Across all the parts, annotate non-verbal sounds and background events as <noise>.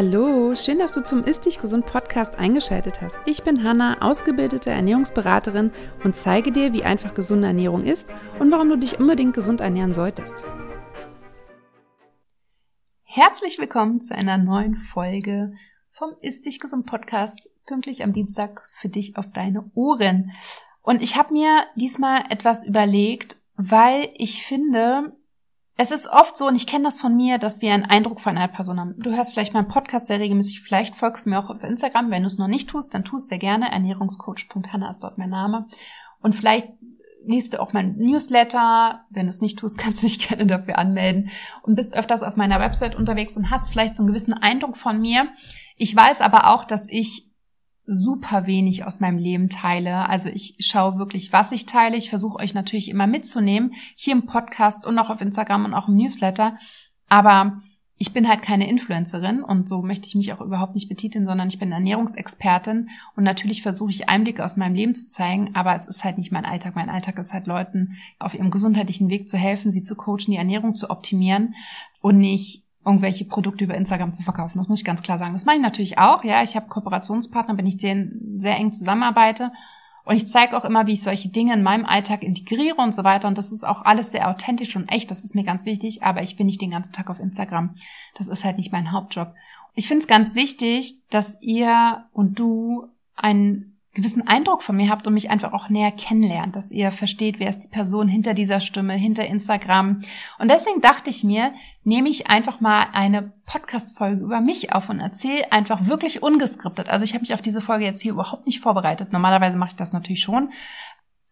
Hallo, schön, dass du zum Ist Dich Gesund Podcast eingeschaltet hast. Ich bin Hanna, ausgebildete Ernährungsberaterin und zeige dir, wie einfach gesunde Ernährung ist und warum du dich unbedingt gesund ernähren solltest. Herzlich willkommen zu einer neuen Folge vom Ist Dich Gesund Podcast, pünktlich am Dienstag für dich auf deine Ohren. Und ich habe mir diesmal etwas überlegt, weil ich finde, es ist oft so, und ich kenne das von mir, dass wir einen Eindruck von einer Person haben. Du hörst vielleicht meinen Podcast sehr regelmäßig, vielleicht folgst du mir auch auf Instagram. Wenn du es noch nicht tust, dann tust sehr gerne. Ernährungscoach.hanna ist dort mein Name. Und vielleicht liest du auch mein Newsletter. Wenn du es nicht tust, <laughs> kannst du dich gerne dafür anmelden und bist öfters auf meiner Website unterwegs und hast vielleicht so einen gewissen Eindruck von mir. Ich weiß aber auch, dass ich super wenig aus meinem Leben teile. Also ich schaue wirklich, was ich teile. Ich versuche euch natürlich immer mitzunehmen, hier im Podcast und auch auf Instagram und auch im Newsletter. Aber ich bin halt keine Influencerin und so möchte ich mich auch überhaupt nicht betiteln, sondern ich bin Ernährungsexpertin und natürlich versuche ich Einblicke aus meinem Leben zu zeigen, aber es ist halt nicht mein Alltag. Mein Alltag ist halt Leuten auf ihrem gesundheitlichen Weg zu helfen, sie zu coachen, die Ernährung zu optimieren und nicht irgendwelche Produkte über Instagram zu verkaufen. Das muss ich ganz klar sagen. Das mache ich natürlich auch. Ja, ich habe Kooperationspartner, wenn ich denen sehr eng zusammenarbeite. Und ich zeige auch immer, wie ich solche Dinge in meinem Alltag integriere und so weiter. Und das ist auch alles sehr authentisch und echt. Das ist mir ganz wichtig. Aber ich bin nicht den ganzen Tag auf Instagram. Das ist halt nicht mein Hauptjob. Ich finde es ganz wichtig, dass ihr und du einen gewissen Eindruck von mir habt und mich einfach auch näher kennenlernt, dass ihr versteht, wer ist die Person hinter dieser Stimme, hinter Instagram. Und deswegen dachte ich mir, nehme ich einfach mal eine Podcast-Folge über mich auf und erzähle einfach wirklich ungeskriptet. Also ich habe mich auf diese Folge jetzt hier überhaupt nicht vorbereitet. Normalerweise mache ich das natürlich schon.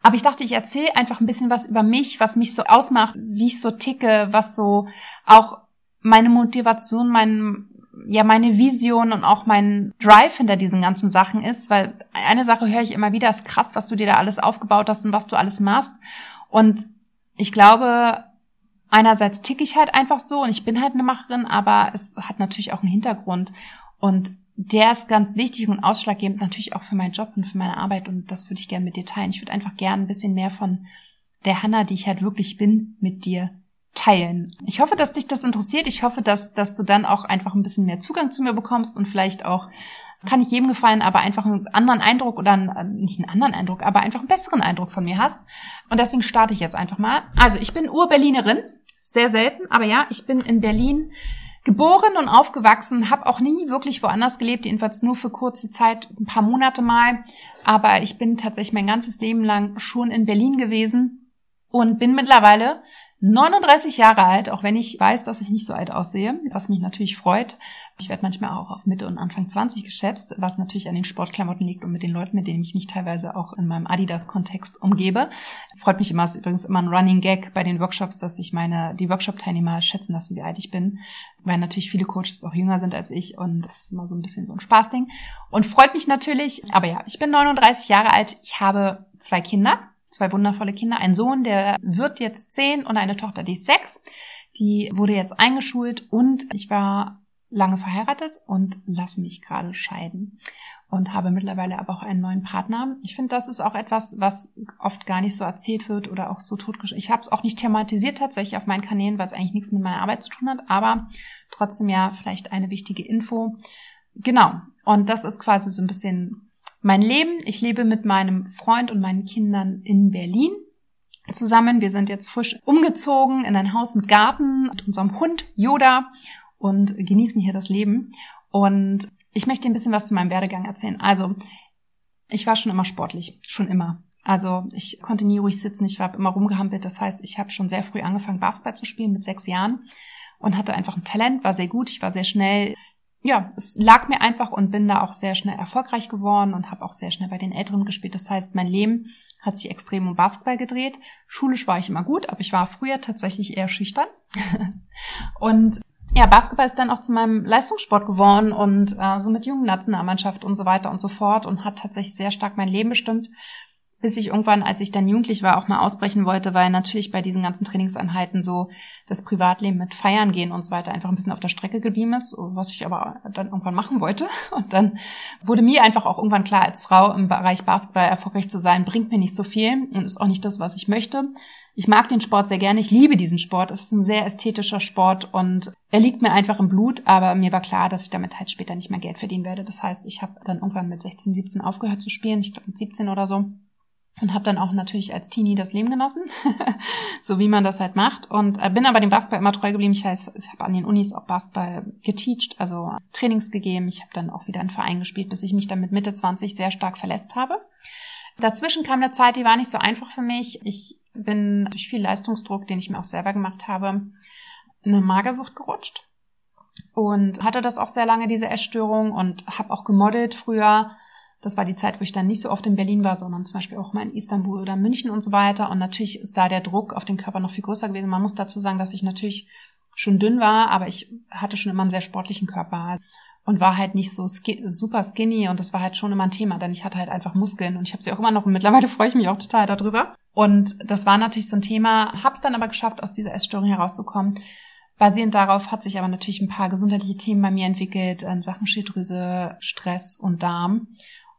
Aber ich dachte, ich erzähle einfach ein bisschen was über mich, was mich so ausmacht, wie ich so ticke, was so auch meine Motivation, mein, ja meine Vision und auch mein Drive hinter diesen ganzen Sachen ist, weil eine Sache höre ich immer wieder, ist krass, was du dir da alles aufgebaut hast und was du alles machst. Und ich glaube, einerseits ticke ich halt einfach so und ich bin halt eine Macherin, aber es hat natürlich auch einen Hintergrund und der ist ganz wichtig und ausschlaggebend natürlich auch für meinen Job und für meine Arbeit und das würde ich gerne mit dir teilen. Ich würde einfach gerne ein bisschen mehr von der Hanna, die ich halt wirklich bin, mit dir teilen. Ich hoffe, dass dich das interessiert. Ich hoffe, dass, dass du dann auch einfach ein bisschen mehr Zugang zu mir bekommst und vielleicht auch, kann ich jedem gefallen, aber einfach einen anderen Eindruck oder einen, nicht einen anderen Eindruck, aber einfach einen besseren Eindruck von mir hast. Und deswegen starte ich jetzt einfach mal. Also ich bin Ur-Berlinerin, sehr selten, aber ja, ich bin in Berlin geboren und aufgewachsen, habe auch nie wirklich woanders gelebt, jedenfalls nur für kurze Zeit, ein paar Monate mal. Aber ich bin tatsächlich mein ganzes Leben lang schon in Berlin gewesen und bin mittlerweile 39 Jahre alt, auch wenn ich weiß, dass ich nicht so alt aussehe, was mich natürlich freut. Ich werde manchmal auch auf Mitte und Anfang 20 geschätzt, was natürlich an den Sportklamotten liegt und mit den Leuten, mit denen ich mich teilweise auch in meinem Adidas-Kontext umgebe. Freut mich immer, ist übrigens immer ein Running Gag bei den Workshops, dass ich meine, die Workshop-Teilnehmer schätzen lassen, wie alt ich bin, weil natürlich viele Coaches auch jünger sind als ich und das ist immer so ein bisschen so ein Spaßding. Und freut mich natürlich, aber ja, ich bin 39 Jahre alt, ich habe zwei Kinder, zwei wundervolle Kinder. Ein Sohn, der wird jetzt zehn und eine Tochter, die ist sechs. Die wurde jetzt eingeschult und ich war lange verheiratet und lasse mich gerade scheiden und habe mittlerweile aber auch einen neuen Partner. Ich finde, das ist auch etwas, was oft gar nicht so erzählt wird oder auch so totgeschrieben. Ich habe es auch nicht thematisiert tatsächlich auf meinen Kanälen, weil es eigentlich nichts mit meiner Arbeit zu tun hat, aber trotzdem ja vielleicht eine wichtige Info. Genau. Und das ist quasi so ein bisschen mein Leben. Ich lebe mit meinem Freund und meinen Kindern in Berlin zusammen. Wir sind jetzt frisch umgezogen in ein Haus mit Garten mit unserem Hund Yoda und genießen hier das Leben. Und ich möchte ein bisschen was zu meinem Werdegang erzählen. Also, ich war schon immer sportlich, schon immer. Also ich konnte nie ruhig sitzen, ich war immer rumgehampelt. Das heißt, ich habe schon sehr früh angefangen, Basketball zu spielen mit sechs Jahren und hatte einfach ein Talent, war sehr gut, ich war sehr schnell, ja, es lag mir einfach und bin da auch sehr schnell erfolgreich geworden und habe auch sehr schnell bei den Älteren gespielt. Das heißt, mein Leben hat sich extrem um Basketball gedreht. Schulisch war ich immer gut, aber ich war früher tatsächlich eher schüchtern. <laughs> und ja, Basketball ist dann auch zu meinem Leistungssport geworden und äh, so mit jungen Nationalmannschaft und so weiter und so fort und hat tatsächlich sehr stark mein Leben bestimmt bis ich irgendwann, als ich dann jugendlich war, auch mal ausbrechen wollte, weil natürlich bei diesen ganzen Trainingsanheiten so das Privatleben mit Feiern gehen und so weiter einfach ein bisschen auf der Strecke geblieben ist, was ich aber dann irgendwann machen wollte. <laughs> Und dann wurde mir einfach auch irgendwann klar, als Frau im Bereich Basketball erfolgreich zu sein, bringt mir nicht so viel und ist auch nicht das, was ich möchte. Ich mag den Sport sehr gerne. Ich liebe diesen Sport. Es ist ein sehr ästhetischer Sport und er liegt mir einfach im Blut. Aber mir war klar, dass ich damit halt später nicht mehr Geld verdienen werde. Das heißt, ich habe dann irgendwann mit 16, 17 aufgehört zu spielen. Ich glaube mit 17 oder so und habe dann auch natürlich als Teenie das Leben genossen, <laughs> so wie man das halt macht und äh, bin aber dem Basketball immer treu geblieben. Ich heißt, ich habe an den Unis auch Basketball geteacht, also Trainings gegeben. Ich habe dann auch wieder einen Verein gespielt, bis ich mich dann mit Mitte 20 sehr stark verletzt habe. Dazwischen kam eine Zeit, die war nicht so einfach für mich. Ich bin durch viel Leistungsdruck, den ich mir auch selber gemacht habe, eine Magersucht gerutscht und hatte das auch sehr lange diese Essstörung und habe auch gemodelt früher das war die Zeit, wo ich dann nicht so oft in Berlin war, sondern zum Beispiel auch mal in Istanbul oder München und so weiter. Und natürlich ist da der Druck auf den Körper noch viel größer gewesen. Man muss dazu sagen, dass ich natürlich schon dünn war, aber ich hatte schon immer einen sehr sportlichen Körper und war halt nicht so ski super skinny und das war halt schon immer ein Thema, denn ich hatte halt einfach Muskeln und ich habe sie auch immer noch und mittlerweile <laughs> freue ich mich auch total darüber. Und das war natürlich so ein Thema, habe es dann aber geschafft, aus dieser Essstörung herauszukommen. Basierend darauf hat sich aber natürlich ein paar gesundheitliche Themen bei mir entwickelt, in Sachen Schilddrüse, Stress und Darm.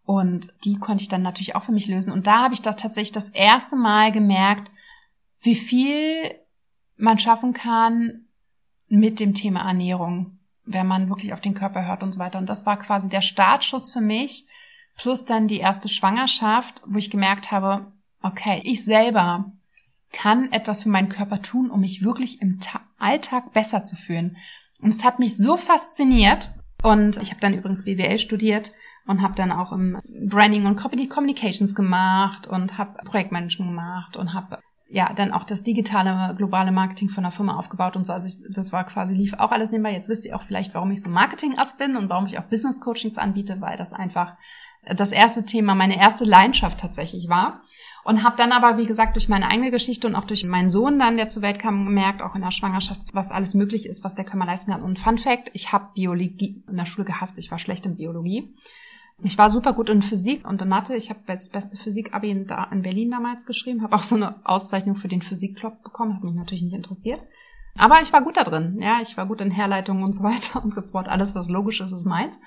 Und die konnte ich dann natürlich auch für mich lösen. Und da habe ich doch tatsächlich das erste Mal gemerkt, wie viel man schaffen kann mit dem Thema Ernährung, wenn man wirklich auf den Körper hört und so weiter. Und das war quasi der Startschuss für mich, plus dann die erste Schwangerschaft, wo ich gemerkt habe, okay, ich selber kann etwas für meinen Körper tun, um mich wirklich im Ta Alltag besser zu fühlen. Und es hat mich so fasziniert. Und ich habe dann übrigens BWL studiert und habe dann auch im Branding und Communications gemacht und habe Projektmanagement gemacht und habe ja dann auch das digitale globale Marketing von der Firma aufgebaut und so. Also ich, das war quasi lief auch alles nebenbei. Jetzt wisst ihr auch vielleicht, warum ich so Marketing-Ass bin und warum ich auch Business Coachings anbiete, weil das einfach das erste Thema, meine erste Leidenschaft tatsächlich war. Und habe dann aber, wie gesagt, durch meine eigene Geschichte und auch durch meinen Sohn dann, der zur Welt kam, gemerkt, auch in der Schwangerschaft, was alles möglich ist, was der Körper leisten kann. Und Fun Fact, ich habe Biologie in der Schule gehasst, ich war schlecht in Biologie. Ich war super gut in Physik und in Mathe. Ich habe das beste Physik-Abi in, in, Berlin damals geschrieben, habe auch so eine Auszeichnung für den Physik-Club bekommen, hat mich natürlich nicht interessiert. Aber ich war gut da drin. Ja, ich war gut in Herleitungen und so weiter <laughs> und so fort. Alles, was logisch ist, ist meins.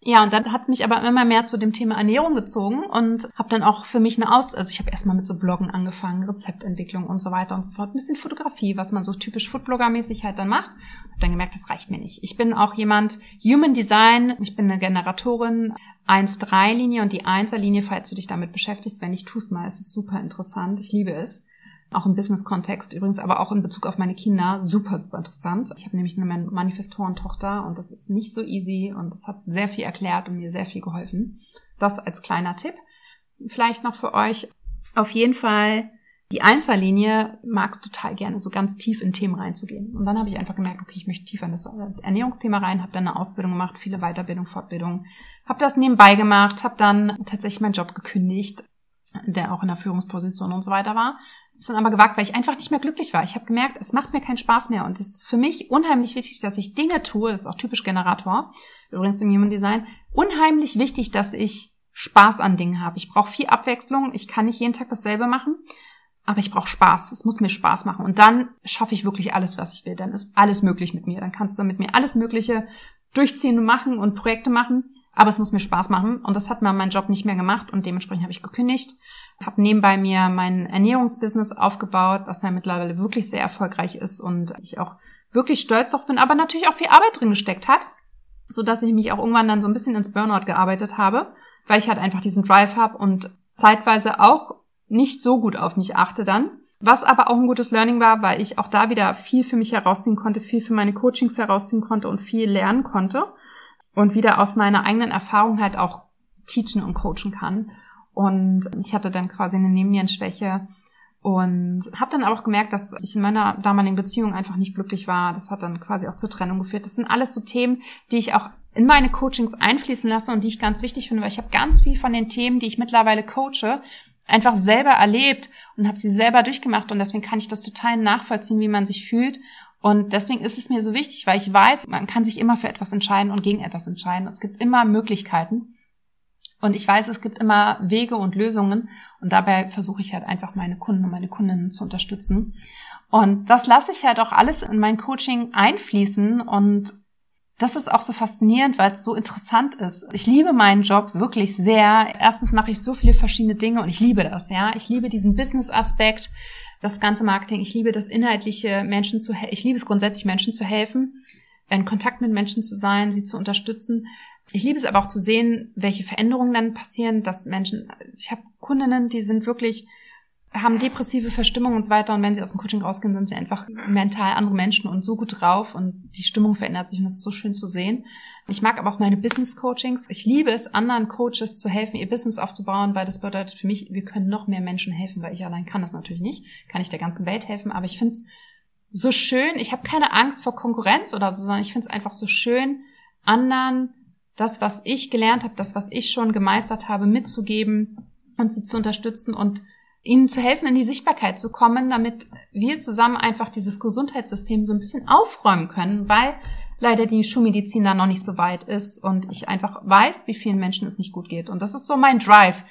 Ja, und dann hat es mich aber immer mehr zu dem Thema Ernährung gezogen und habe dann auch für mich eine Aus... Also ich habe erstmal mit so Bloggen angefangen, Rezeptentwicklung und so weiter und so fort. Ein bisschen Fotografie, was man so typisch Foodblogger-mäßig halt dann macht. Hab dann gemerkt, das reicht mir nicht. Ich bin auch jemand, Human Design, ich bin eine Generatorin, 1-3-Linie und die 1er-Linie, falls du dich damit beschäftigst. Wenn nicht, tust mal. Es ist super interessant. Ich liebe es. Auch im Business-Kontext übrigens, aber auch in Bezug auf meine Kinder. Super, super interessant. Ich habe nämlich eine Manifestorentochter und das ist nicht so easy und das hat sehr viel erklärt und mir sehr viel geholfen. Das als kleiner Tipp. Vielleicht noch für euch. Auf jeden Fall die Einzellinie magst total gerne, so ganz tief in Themen reinzugehen. Und dann habe ich einfach gemerkt, okay, ich möchte tiefer in das Ernährungsthema rein, habe dann eine Ausbildung gemacht, viele Weiterbildung, Fortbildung, habe das nebenbei gemacht, habe dann tatsächlich meinen Job gekündigt, der auch in der Führungsposition und so weiter war. Ist dann aber gewagt, weil ich einfach nicht mehr glücklich war. Ich habe gemerkt, es macht mir keinen Spaß mehr und es ist für mich unheimlich wichtig, dass ich Dinge tue, das ist auch typisch Generator, übrigens im Human Design, unheimlich wichtig, dass ich Spaß an Dingen habe. Ich brauche viel Abwechslung, ich kann nicht jeden Tag dasselbe machen aber ich brauche Spaß. Es muss mir Spaß machen. Und dann schaffe ich wirklich alles, was ich will. Dann ist alles möglich mit mir. Dann kannst du mit mir alles Mögliche durchziehen und machen und Projekte machen. Aber es muss mir Spaß machen. Und das hat mir mein Job nicht mehr gemacht. Und dementsprechend habe ich gekündigt. Habe nebenbei mir mein Ernährungsbusiness aufgebaut, was ja mittlerweile wirklich sehr erfolgreich ist und ich auch wirklich stolz drauf bin, aber natürlich auch viel Arbeit drin gesteckt hat, so dass ich mich auch irgendwann dann so ein bisschen ins Burnout gearbeitet habe, weil ich halt einfach diesen Drive habe und zeitweise auch nicht so gut auf mich achte dann. Was aber auch ein gutes Learning war, weil ich auch da wieder viel für mich herausziehen konnte, viel für meine Coachings herausziehen konnte und viel lernen konnte und wieder aus meiner eigenen Erfahrung halt auch teachen und coachen kann. Und ich hatte dann quasi eine Nebennierenschwäche und habe dann auch gemerkt, dass ich in meiner damaligen Beziehung einfach nicht glücklich war. Das hat dann quasi auch zur Trennung geführt. Das sind alles so Themen, die ich auch in meine Coachings einfließen lasse und die ich ganz wichtig finde, weil ich habe ganz viel von den Themen, die ich mittlerweile coache, einfach selber erlebt und habe sie selber durchgemacht und deswegen kann ich das total nachvollziehen, wie man sich fühlt. Und deswegen ist es mir so wichtig, weil ich weiß, man kann sich immer für etwas entscheiden und gegen etwas entscheiden. Es gibt immer Möglichkeiten. Und ich weiß, es gibt immer Wege und Lösungen. Und dabei versuche ich halt einfach meine Kunden und meine Kundinnen zu unterstützen. Und das lasse ich halt auch alles in mein Coaching einfließen und das ist auch so faszinierend, weil es so interessant ist. Ich liebe meinen Job wirklich sehr. Erstens mache ich so viele verschiedene Dinge und ich liebe das, ja. Ich liebe diesen Business-Aspekt. das ganze Marketing. Ich liebe das inhaltliche Menschen zu, ich liebe es grundsätzlich Menschen zu helfen, in Kontakt mit Menschen zu sein, sie zu unterstützen. Ich liebe es aber auch zu sehen, welche Veränderungen dann passieren, dass Menschen, ich habe Kundinnen, die sind wirklich haben depressive Verstimmung und so weiter. Und wenn sie aus dem Coaching rausgehen, sind sie einfach mental andere Menschen und so gut drauf. Und die Stimmung verändert sich und das ist so schön zu sehen. Ich mag aber auch meine Business Coachings. Ich liebe es, anderen Coaches zu helfen, ihr Business aufzubauen, weil das bedeutet für mich, wir können noch mehr Menschen helfen, weil ich allein kann das natürlich nicht, kann ich der ganzen Welt helfen, aber ich finde es so schön, ich habe keine Angst vor Konkurrenz oder so, sondern ich finde es einfach so schön, anderen das, was ich gelernt habe, das, was ich schon gemeistert habe, mitzugeben und sie zu unterstützen und ihnen zu helfen, in die Sichtbarkeit zu kommen, damit wir zusammen einfach dieses Gesundheitssystem so ein bisschen aufräumen können, weil leider die Schulmedizin da noch nicht so weit ist und ich einfach weiß, wie vielen Menschen es nicht gut geht. Und das ist so mein Drive.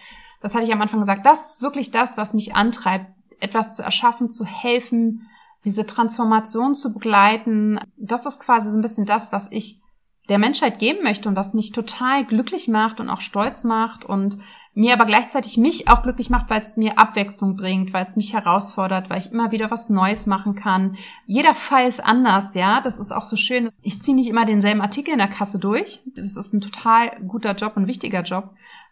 Das hatte ich am Anfang gesagt. Das ist wirklich das, was mich antreibt, etwas zu erschaffen, zu helfen, diese Transformation zu begleiten. Das ist quasi so ein bisschen das, was ich der Menschheit geben möchte und was mich total glücklich macht und auch stolz macht und mir aber gleichzeitig mich auch glücklich macht, weil es mir Abwechslung bringt, weil es mich herausfordert, weil ich immer wieder was Neues machen kann. Jeder Fall ist anders, ja. Das ist auch so schön. Ich ziehe nicht immer denselben Artikel in der Kasse durch. Das ist ein total guter Job und wichtiger Job.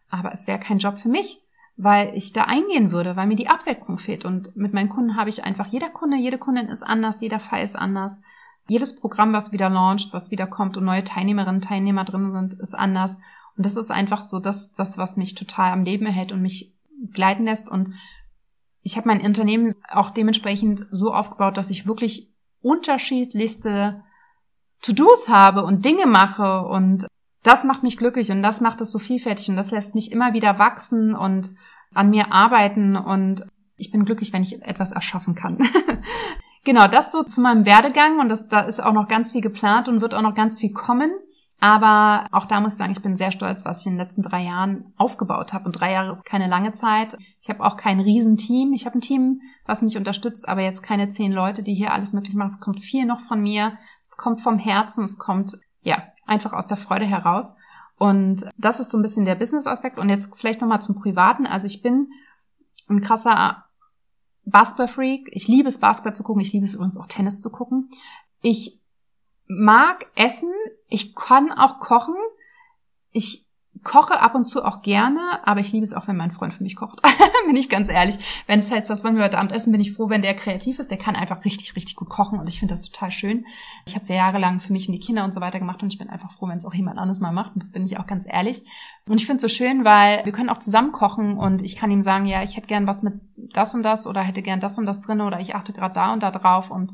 Aber es wäre kein Job für mich, weil ich da eingehen würde, weil mir die Abwechslung fehlt. Und mit meinen Kunden habe ich einfach, jeder Kunde, jede Kundin ist anders, jeder Fall ist anders. Jedes Programm, was wieder launcht, was wieder kommt und neue Teilnehmerinnen, Teilnehmer drin sind, ist anders. Und das ist einfach so das, das, was mich total am Leben erhält und mich gleiten lässt. Und ich habe mein Unternehmen auch dementsprechend so aufgebaut, dass ich wirklich unterschiedlichste To-Dos habe und Dinge mache und das macht mich glücklich und das macht es so vielfältig und das lässt mich immer wieder wachsen und an mir arbeiten und ich bin glücklich, wenn ich etwas erschaffen kann. <laughs> genau, das so zu meinem Werdegang und das, da ist auch noch ganz viel geplant und wird auch noch ganz viel kommen. Aber auch da muss ich sagen, ich bin sehr stolz, was ich in den letzten drei Jahren aufgebaut habe. Und drei Jahre ist keine lange Zeit. Ich habe auch kein Riesenteam. Ich habe ein Team, was mich unterstützt, aber jetzt keine zehn Leute, die hier alles möglich machen. Es kommt viel noch von mir. Es kommt vom Herzen. Es kommt, ja, einfach aus der Freude heraus. Und das ist so ein bisschen der Business-Aspekt. Und jetzt vielleicht nochmal zum Privaten. Also ich bin ein krasser Basketball-Freak. Ich liebe es, Basketball zu gucken. Ich liebe es übrigens auch Tennis zu gucken. Ich mag Essen, ich kann auch kochen. Ich koche ab und zu auch gerne, aber ich liebe es auch, wenn mein Freund für mich kocht. <laughs> bin ich ganz ehrlich. Wenn es heißt, was wollen wir heute Abend essen, bin ich froh, wenn der kreativ ist. Der kann einfach richtig, richtig gut kochen und ich finde das total schön. Ich habe sehr jahrelang für mich und die Kinder und so weiter gemacht und ich bin einfach froh, wenn es auch jemand anderes mal macht, bin ich auch ganz ehrlich. Und ich finde es so schön, weil wir können auch zusammen kochen und ich kann ihm sagen, ja, ich hätte gern was mit das und das oder hätte gern das und das drin oder ich achte gerade da und da drauf und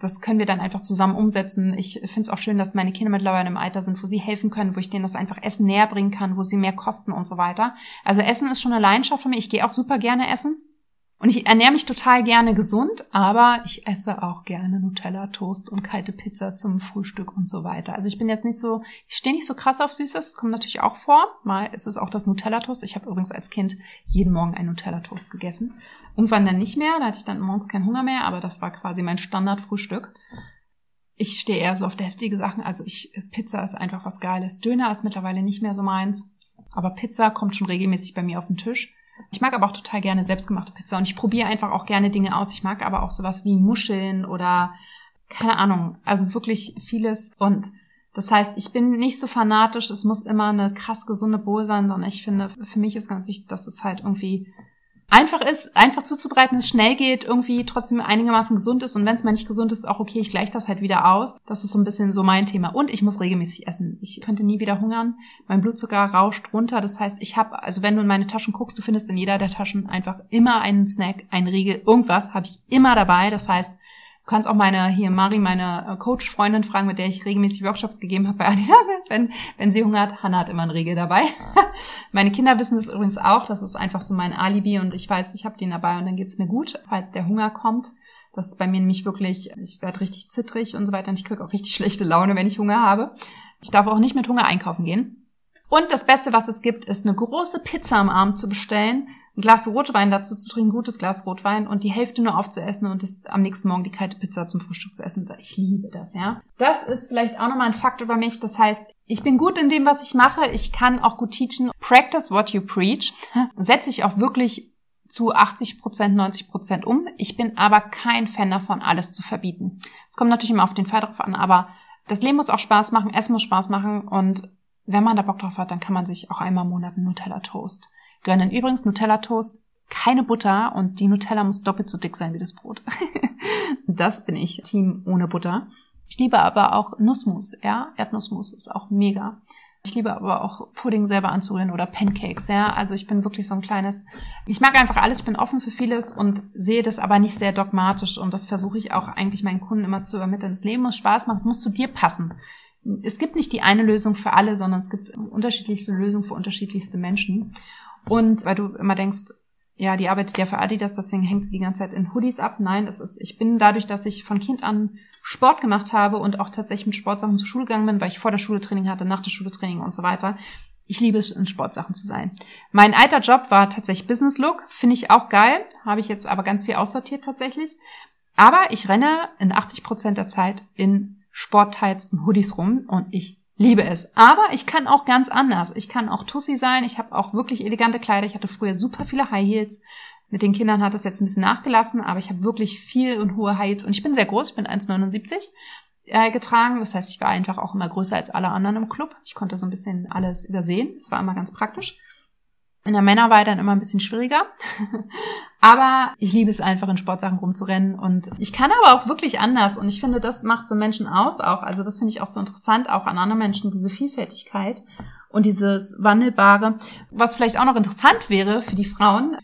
das können wir dann einfach zusammen umsetzen. Ich finde es auch schön, dass meine Kinder mittlerweile im Alter sind, wo sie helfen können, wo ich denen das einfach Essen näher bringen kann, wo sie mehr kosten und so weiter. Also Essen ist schon eine Leidenschaft für mich. Ich gehe auch super gerne essen. Und ich ernähre mich total gerne gesund, aber ich esse auch gerne Nutella, Toast und kalte Pizza zum Frühstück und so weiter. Also ich bin jetzt nicht so, ich stehe nicht so krass auf Süßes, kommt natürlich auch vor. Mal ist es auch das Nutella Toast. Ich habe übrigens als Kind jeden Morgen einen Nutella Toast gegessen. Irgendwann dann nicht mehr, da hatte ich dann morgens keinen Hunger mehr, aber das war quasi mein Standardfrühstück. Ich stehe eher so auf deftige Sachen, also ich, Pizza ist einfach was Geiles. Döner ist mittlerweile nicht mehr so meins, aber Pizza kommt schon regelmäßig bei mir auf den Tisch. Ich mag aber auch total gerne selbstgemachte Pizza und ich probiere einfach auch gerne Dinge aus. Ich mag aber auch sowas wie Muscheln oder keine Ahnung, also wirklich vieles und das heißt, ich bin nicht so fanatisch, es muss immer eine krass gesunde Bowl sein, sondern ich finde, für mich ist ganz wichtig, dass es halt irgendwie einfach ist, einfach zuzubereiten, es schnell geht, irgendwie trotzdem einigermaßen gesund ist und wenn es mal nicht gesund ist, auch okay, ich gleiche das halt wieder aus. Das ist so ein bisschen so mein Thema. Und ich muss regelmäßig essen. Ich könnte nie wieder hungern. Mein Blutzucker rauscht runter. Das heißt, ich habe, also wenn du in meine Taschen guckst, du findest in jeder der Taschen einfach immer einen Snack, einen Riegel, irgendwas habe ich immer dabei. Das heißt, kannst auch meine, hier Mari, meine äh, Coach-Freundin fragen, mit der ich regelmäßig Workshops gegeben habe <laughs> bei Adidas. Wenn, wenn sie Hunger hat, Hannah hat immer einen Riegel dabei. <laughs> meine Kinder wissen das übrigens auch. Das ist einfach so mein Alibi und ich weiß, ich habe den dabei und dann geht's mir gut, falls der Hunger kommt. Das ist bei mir nämlich wirklich, ich werde richtig zittrig und so weiter und ich kriege auch richtig schlechte Laune, wenn ich Hunger habe. Ich darf auch nicht mit Hunger einkaufen gehen. Und das Beste, was es gibt, ist eine große Pizza am Abend zu bestellen ein Glas Rotwein dazu zu trinken, gutes Glas Rotwein und die Hälfte nur aufzuessen und das, am nächsten Morgen die kalte Pizza zum Frühstück zu essen. Ich liebe das, ja. Das ist vielleicht auch nochmal ein Fakt über mich. Das heißt, ich bin gut in dem, was ich mache. Ich kann auch gut teachen. Practice what you preach. <laughs> Setze ich auch wirklich zu 80 Prozent, 90 Prozent um. Ich bin aber kein Fan davon, alles zu verbieten. Es kommt natürlich immer auf den Fall drauf an, aber das Leben muss auch Spaß machen, Essen muss Spaß machen und wenn man da Bock drauf hat, dann kann man sich auch einmal im Monat einen Nutella Toast gönnen. Übrigens Nutella Toast, keine Butter und die Nutella muss doppelt so dick sein wie das Brot. <laughs> das bin ich, Team ohne Butter. Ich liebe aber auch Nussmus, ja, Erdnussmus ist auch mega. Ich liebe aber auch Pudding selber anzurühren oder Pancakes, ja. Also ich bin wirklich so ein kleines, ich mag einfach alles, ich bin offen für vieles und sehe das aber nicht sehr dogmatisch und das versuche ich auch eigentlich meinen Kunden immer zu übermitteln. Das Leben muss Spaß machen, es muss zu dir passen. Es gibt nicht die eine Lösung für alle, sondern es gibt unterschiedlichste Lösungen für unterschiedlichste Menschen. Und weil du immer denkst, ja, die arbeitet ja für Adidas, deswegen hängt sie die ganze Zeit in Hoodies ab. Nein, das ist, ich bin dadurch, dass ich von Kind an Sport gemacht habe und auch tatsächlich mit Sportsachen zur Schule gegangen bin, weil ich vor der Schule Training hatte, nach der Schule Training und so weiter. Ich liebe es, in Sportsachen zu sein. Mein alter Job war tatsächlich Business Look. Finde ich auch geil. Habe ich jetzt aber ganz viel aussortiert tatsächlich. Aber ich renne in 80 Prozent der Zeit in Sportteils und Hoodies rum und ich liebe es. Aber ich kann auch ganz anders. Ich kann auch Tussi sein. Ich habe auch wirklich elegante Kleider. Ich hatte früher super viele High Heels. Mit den Kindern hat es jetzt ein bisschen nachgelassen, aber ich habe wirklich viel und hohe High Heels. Und ich bin sehr groß. Ich bin 1,79 äh, getragen. Das heißt, ich war einfach auch immer größer als alle anderen im Club. Ich konnte so ein bisschen alles übersehen. Das war immer ganz praktisch. In der Männerwahl dann immer ein bisschen schwieriger. <laughs> aber ich liebe es einfach, in Sportsachen rumzurennen. Und ich kann aber auch wirklich anders. Und ich finde, das macht so Menschen aus auch. Also das finde ich auch so interessant, auch an anderen Menschen, diese Vielfältigkeit und dieses Wandelbare. Was vielleicht auch noch interessant wäre für die Frauen.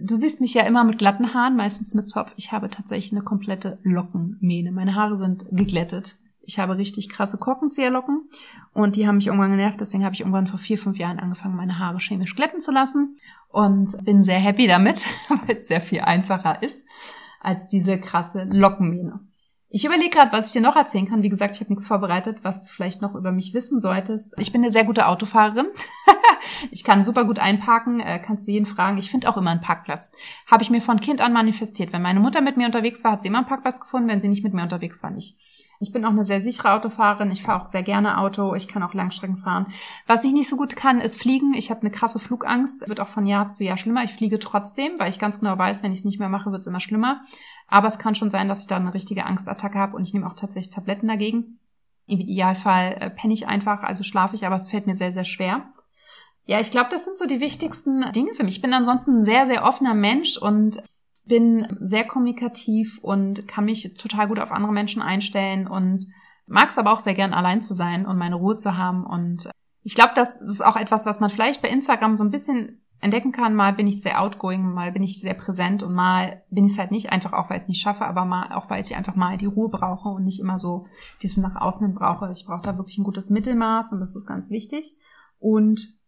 Du siehst mich ja immer mit glatten Haaren, meistens mit Zopf. Ich habe tatsächlich eine komplette Lockenmähne. Meine Haare sind geglättet. Ich habe richtig krasse Korkenzieherlocken und die haben mich irgendwann genervt. Deswegen habe ich irgendwann vor vier, fünf Jahren angefangen, meine Haare chemisch glätten zu lassen und bin sehr happy damit, <laughs> weil es sehr viel einfacher ist als diese krasse Lockenmähne. Ich überlege gerade, was ich dir noch erzählen kann. Wie gesagt, ich habe nichts vorbereitet, was du vielleicht noch über mich wissen solltest. Ich bin eine sehr gute Autofahrerin. <laughs> <laughs> ich kann super gut einparken, äh, kannst du jeden fragen. Ich finde auch immer einen Parkplatz. Habe ich mir von Kind an manifestiert. Wenn meine Mutter mit mir unterwegs war, hat sie immer einen Parkplatz gefunden. Wenn sie nicht mit mir unterwegs war, nicht. Ich bin auch eine sehr sichere Autofahrerin. Ich fahre auch sehr gerne Auto. Ich kann auch Langstrecken fahren. Was ich nicht so gut kann, ist fliegen. Ich habe eine krasse Flugangst. Wird auch von Jahr zu Jahr schlimmer. Ich fliege trotzdem, weil ich ganz genau weiß, wenn ich es nicht mehr mache, wird es immer schlimmer. Aber es kann schon sein, dass ich da eine richtige Angstattacke habe und ich nehme auch tatsächlich Tabletten dagegen. Im Idealfall äh, penne ich einfach, also schlafe ich, aber es fällt mir sehr, sehr schwer. Ja, ich glaube, das sind so die wichtigsten Dinge für mich. Ich bin ansonsten ein sehr, sehr offener Mensch und bin sehr kommunikativ und kann mich total gut auf andere Menschen einstellen und mag es aber auch sehr gern allein zu sein und meine Ruhe zu haben. Und ich glaube, das ist auch etwas, was man vielleicht bei Instagram so ein bisschen entdecken kann. Mal bin ich sehr outgoing, mal bin ich sehr präsent und mal bin ich es halt nicht, einfach auch, weil ich es nicht schaffe, aber mal auch, weil ich einfach mal die Ruhe brauche und nicht immer so dieses nach außen hin brauche. Ich brauche da wirklich ein gutes Mittelmaß und das ist ganz wichtig. Und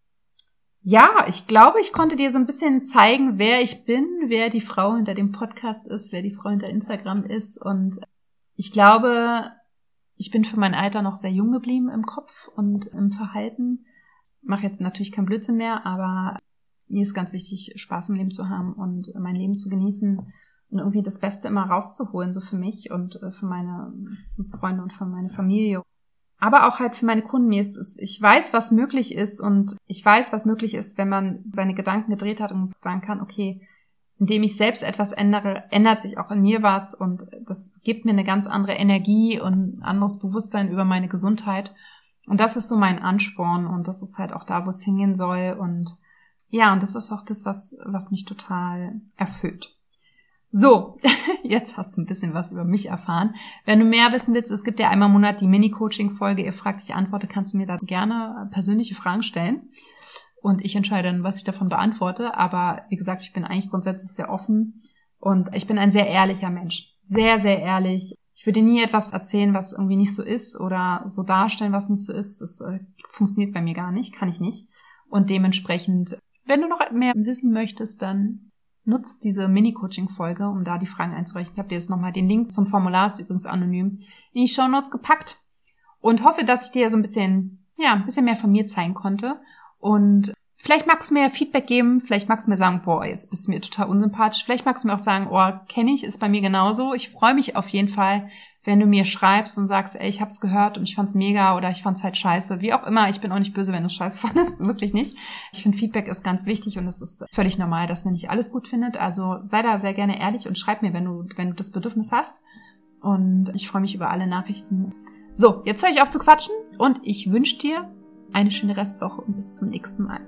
ja, ich glaube, ich konnte dir so ein bisschen zeigen, wer ich bin, wer die Frau hinter dem Podcast ist, wer die Frau hinter Instagram ist. Und ich glaube, ich bin für mein Alter noch sehr jung geblieben im Kopf und im Verhalten. Mache jetzt natürlich kein Blödsinn mehr, aber mir ist ganz wichtig, Spaß im Leben zu haben und mein Leben zu genießen und irgendwie das Beste immer rauszuholen, so für mich und äh, für meine Freunde und für meine Familie aber auch halt für meine Kunden. Mir ist es, ich weiß, was möglich ist und ich weiß, was möglich ist, wenn man seine Gedanken gedreht hat und sagen kann, okay, indem ich selbst etwas ändere, ändert sich auch in mir was und das gibt mir eine ganz andere Energie und ein anderes Bewusstsein über meine Gesundheit. Und das ist so mein Ansporn und das ist halt auch da, wo es hingehen soll und ja, und das ist auch das, was, was mich total erfüllt. So, <laughs> jetzt hast du ein bisschen was über mich erfahren. Wenn du mehr wissen willst, es gibt ja einmal im Monat die Mini-Coaching-Folge. Ihr fragt, ich antworte, kannst du mir da gerne persönliche Fragen stellen. Und ich entscheide dann, was ich davon beantworte. Aber wie gesagt, ich bin eigentlich grundsätzlich sehr offen und ich bin ein sehr ehrlicher Mensch. Sehr, sehr ehrlich. Ich würde nie etwas erzählen, was irgendwie nicht so ist oder so darstellen, was nicht so ist. Das äh, funktioniert bei mir gar nicht, kann ich nicht. Und dementsprechend, wenn du noch mehr wissen möchtest, dann nutzt diese Mini-Coaching-Folge, um da die Fragen einzureichen. Ich habe dir jetzt nochmal den Link zum Formular, ist übrigens anonym, in die Show Notes gepackt und hoffe, dass ich dir so ein bisschen, ja, ein bisschen mehr von mir zeigen konnte. Und vielleicht magst du mir Feedback geben, vielleicht magst du mir sagen, boah, jetzt bist du mir total unsympathisch. Vielleicht magst du mir auch sagen, oh, kenne ich, ist bei mir genauso. Ich freue mich auf jeden Fall, wenn du mir schreibst und sagst, ey, ich hab's gehört und ich fand's mega oder ich fand's halt scheiße. Wie auch immer, ich bin auch nicht böse, wenn du scheiße <laughs> fandest, wirklich nicht. Ich finde, Feedback ist ganz wichtig und es ist völlig normal, dass man nicht alles gut findet. Also sei da sehr gerne ehrlich und schreib mir, wenn du, wenn du das Bedürfnis hast. Und ich freue mich über alle Nachrichten. So, jetzt höre ich auf zu quatschen und ich wünsche dir eine schöne Restwoche und bis zum nächsten Mal.